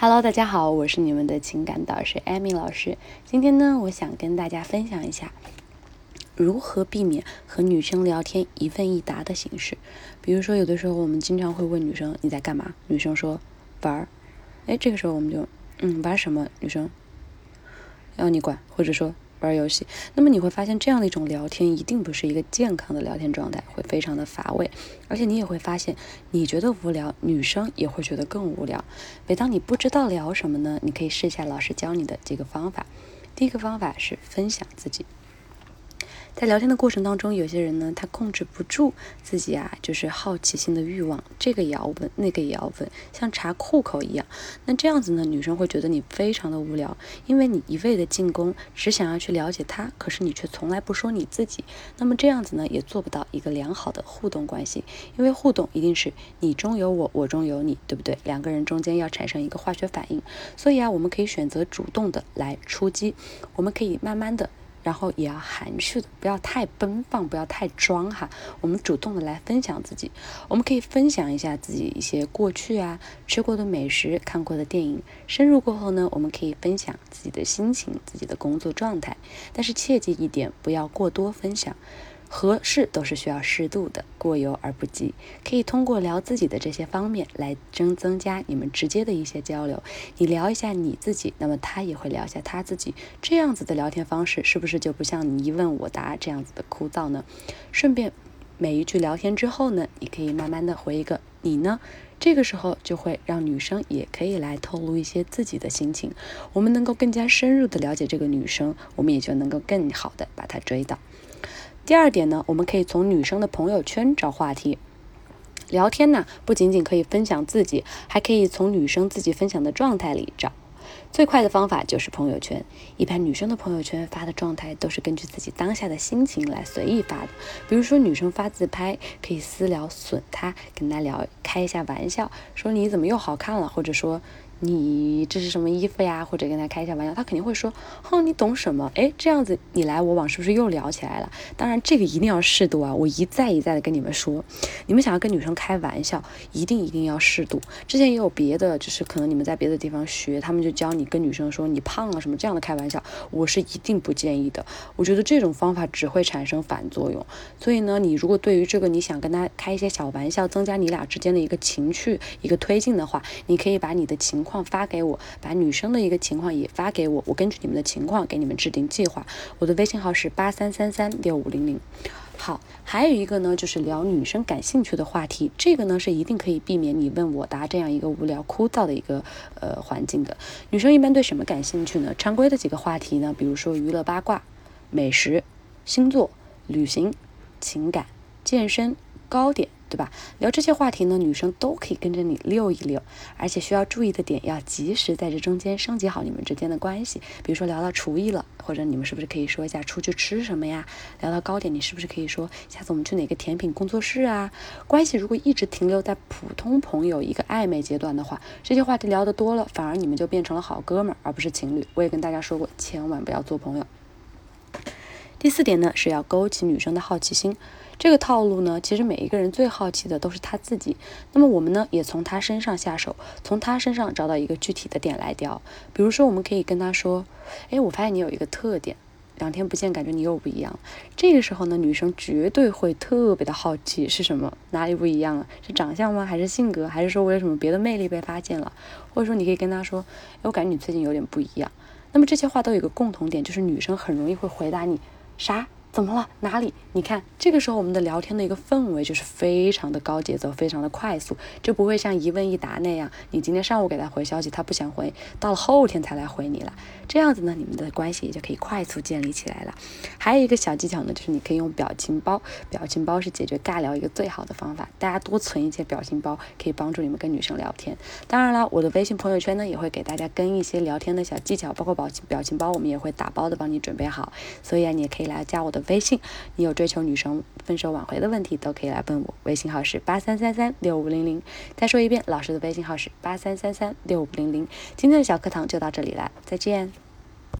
Hello，大家好，我是你们的情感导师艾米老师。今天呢，我想跟大家分享一下如何避免和女生聊天一问一答的形式。比如说，有的时候我们经常会问女生你在干嘛，女生说玩儿，哎，这个时候我们就嗯玩什么？女生要你管，或者说。玩游戏，那么你会发现这样的一种聊天一定不是一个健康的聊天状态，会非常的乏味，而且你也会发现，你觉得无聊，女生也会觉得更无聊。每当你不知道聊什么呢，你可以试一下老师教你的几个方法。第一个方法是分享自己。在聊天的过程当中，有些人呢，他控制不住自己啊，就是好奇心的欲望，这个也要问，那个也要问，像查户口一样。那这样子呢，女生会觉得你非常的无聊，因为你一味的进攻，只想要去了解他，可是你却从来不说你自己。那么这样子呢，也做不到一个良好的互动关系，因为互动一定是你中有我，我中有你，对不对？两个人中间要产生一个化学反应。所以啊，我们可以选择主动的来出击，我们可以慢慢的。然后也要含蓄的，不要太奔放，不要太装哈。我们主动的来分享自己，我们可以分享一下自己一些过去啊，吃过的美食，看过的电影。深入过后呢，我们可以分享自己的心情，自己的工作状态。但是切记一点，不要过多分享。合适都是需要适度的，过犹而不及。可以通过聊自己的这些方面来增增加你们直接的一些交流。你聊一下你自己，那么他也会聊一下他自己。这样子的聊天方式是不是就不像你一问我答这样子的枯燥呢？顺便每一句聊天之后呢，你可以慢慢的回一个你呢？这个时候就会让女生也可以来透露一些自己的心情。我们能够更加深入的了解这个女生，我们也就能够更好的把她追到。第二点呢，我们可以从女生的朋友圈找话题。聊天呢，不仅仅可以分享自己，还可以从女生自己分享的状态里找。最快的方法就是朋友圈。一般女生的朋友圈发的状态都是根据自己当下的心情来随意发的。比如说，女生发自拍，可以私聊损她，跟她聊开一下玩笑，说你怎么又好看了，或者说。你这是什么衣服呀？或者跟他开一下玩笑，他肯定会说：“哼，你懂什么？”哎，这样子你来我往，是不是又聊起来了？当然，这个一定要适度啊！我一再一再的跟你们说，你们想要跟女生开玩笑，一定一定要适度。之前也有别的，就是可能你们在别的地方学，他们就教你跟女生说你胖啊什么这样的开玩笑，我是一定不建议的。我觉得这种方法只会产生反作用。所以呢，你如果对于这个你想跟他开一些小玩笑，增加你俩之间的一个情趣一个推进的话，你可以把你的情。况发给我，把女生的一个情况也发给我，我根据你们的情况给你们制定计划。我的微信号是八三三三六五零零。好，还有一个呢，就是聊女生感兴趣的话题，这个呢是一定可以避免你问我答这样一个无聊枯燥的一个呃环境的。女生一般对什么感兴趣呢？常规的几个话题呢，比如说娱乐八卦、美食、星座、旅行、情感、健身、糕点。对吧？聊这些话题呢，女生都可以跟着你溜一溜，而且需要注意的点，要及时在这中间升级好你们之间的关系。比如说聊到厨艺了，或者你们是不是可以说一下出去吃什么呀？聊到糕点，你是不是可以说下次我们去哪个甜品工作室啊？关系如果一直停留在普通朋友一个暧昧阶段的话，这些话题聊得多了，反而你们就变成了好哥们儿，而不是情侣。我也跟大家说过，千万不要做朋友。第四点呢，是要勾起女生的好奇心。这个套路呢，其实每一个人最好奇的都是他自己。那么我们呢，也从他身上下手，从他身上找到一个具体的点来雕。比如说，我们可以跟他说：“哎，我发现你有一个特点，两天不见，感觉你又不一样。”这个时候呢，女生绝对会特别的好奇是什么，哪里不一样了？是长相吗？还是性格？还是说我有什么别的魅力被发现了？或者说，你可以跟他说：“哎，我感觉你最近有点不一样。”那么这些话都有一个共同点，就是女生很容易会回答你啥。怎么了？哪里？你看，这个时候我们的聊天的一个氛围就是非常的高节奏，非常的快速，就不会像一问一答那样，你今天上午给他回消息，他不想回，到了后天才来回你了。这样子呢，你们的关系也就可以快速建立起来了。还有一个小技巧呢，就是你可以用表情包，表情包是解决尬聊一个最好的方法。大家多存一些表情包，可以帮助你们跟女生聊天。当然了，我的微信朋友圈呢，也会给大家跟一些聊天的小技巧，包括表情表情包，我们也会打包的帮你准备好。所以啊，你也可以来加我的。微信，你有追求女生分手挽回的问题，都可以来问我。微信号是八三三三六五零零。再说一遍，老师的微信号是八三三三六五零零。今天的小课堂就到这里了，再见。